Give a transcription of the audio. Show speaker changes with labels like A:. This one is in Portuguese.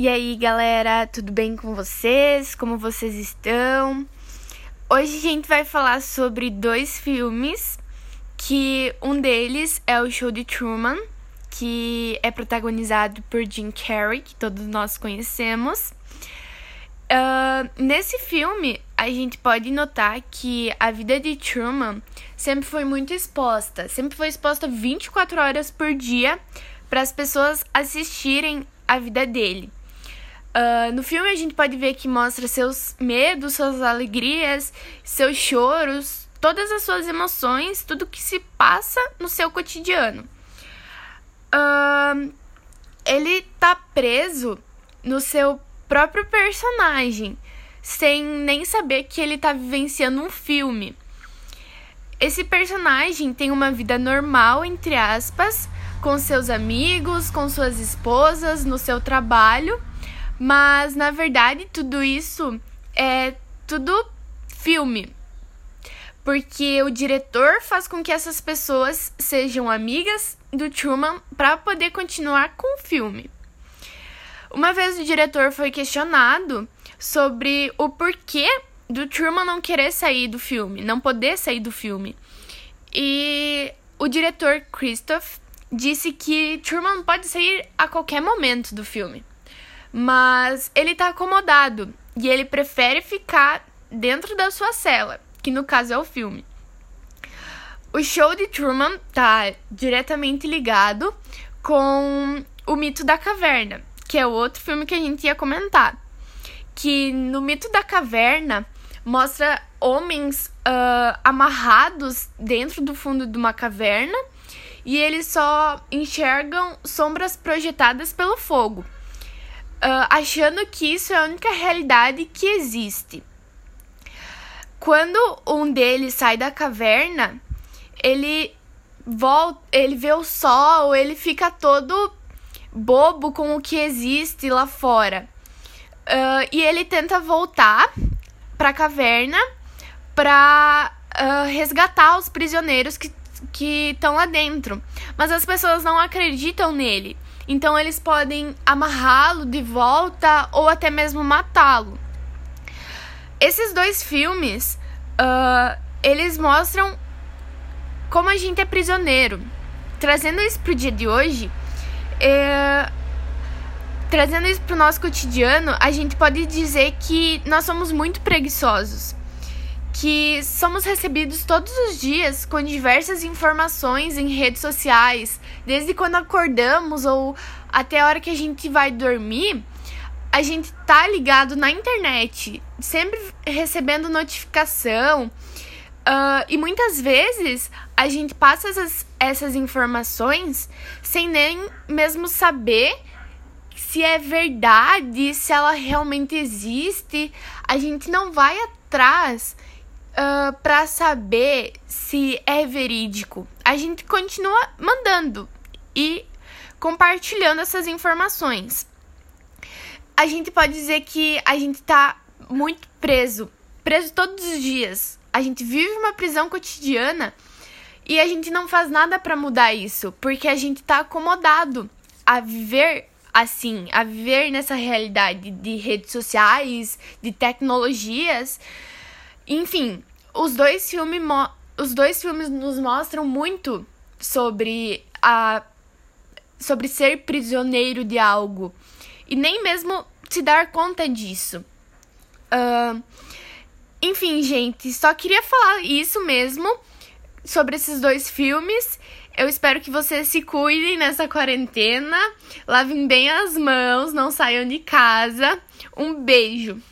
A: E aí, galera, tudo bem com vocês? Como vocês estão? Hoje a gente vai falar sobre dois filmes, que um deles é o Show de Truman, que é protagonizado por Jim Carrey, que todos nós conhecemos. Uh, nesse filme, a gente pode notar que a vida de Truman sempre foi muito exposta, sempre foi exposta 24 horas por dia para as pessoas assistirem a vida dele. Uh, no filme a gente pode ver que mostra seus medos, suas alegrias, seus choros, todas as suas emoções, tudo que se passa no seu cotidiano. Uh, ele tá preso no seu próprio personagem, sem nem saber que ele tá vivenciando um filme. Esse personagem tem uma vida normal, entre aspas, com seus amigos, com suas esposas, no seu trabalho, mas na verdade tudo isso é tudo filme. Porque o diretor faz com que essas pessoas sejam amigas do Truman para poder continuar com o filme. Uma vez o diretor foi questionado sobre o porquê do Truman não querer sair do filme, não poder sair do filme. E o diretor Christoph disse que Truman pode sair a qualquer momento do filme, mas ele está acomodado e ele prefere ficar dentro da sua cela, que no caso é o filme. O show de Truman está diretamente ligado com o mito da caverna, que é outro filme que a gente ia comentar. Que no mito da caverna mostra homens uh, amarrados dentro do fundo de uma caverna e eles só enxergam sombras projetadas pelo fogo, achando que isso é a única realidade que existe. Quando um deles sai da caverna, ele volta, ele vê o sol, ele fica todo bobo com o que existe lá fora. Uh, e ele tenta voltar para a caverna para uh, resgatar os prisioneiros que que estão lá dentro, mas as pessoas não acreditam nele. Então eles podem amarrá-lo de volta ou até mesmo matá-lo. Esses dois filmes, uh, eles mostram como a gente é prisioneiro. Trazendo isso pro dia de hoje, é, trazendo isso pro nosso cotidiano, a gente pode dizer que nós somos muito preguiçosos que somos recebidos todos os dias com diversas informações em redes sociais, desde quando acordamos ou até a hora que a gente vai dormir, a gente tá ligado na internet, sempre recebendo notificação. Uh, e muitas vezes a gente passa essas, essas informações sem nem mesmo saber se é verdade, se ela realmente existe. A gente não vai atrás uh, ah, para saber se é verídico. A gente continua mandando e compartilhando essas informações. A gente pode dizer que a gente tá muito preso, preso todos os dias. A gente vive uma prisão cotidiana e a gente não faz nada para mudar isso, porque a gente tá acomodado a viver assim, a viver nessa realidade de redes sociais, de tecnologias. Enfim, os dois filmes os dois filmes nos mostram muito sobre a sobre ser prisioneiro de algo e nem mesmo se dar conta disso. Uh, enfim, gente, só queria falar isso mesmo sobre esses dois filmes. Eu espero que vocês se cuidem nessa quarentena, lavem bem as mãos, não saiam de casa. Um beijo.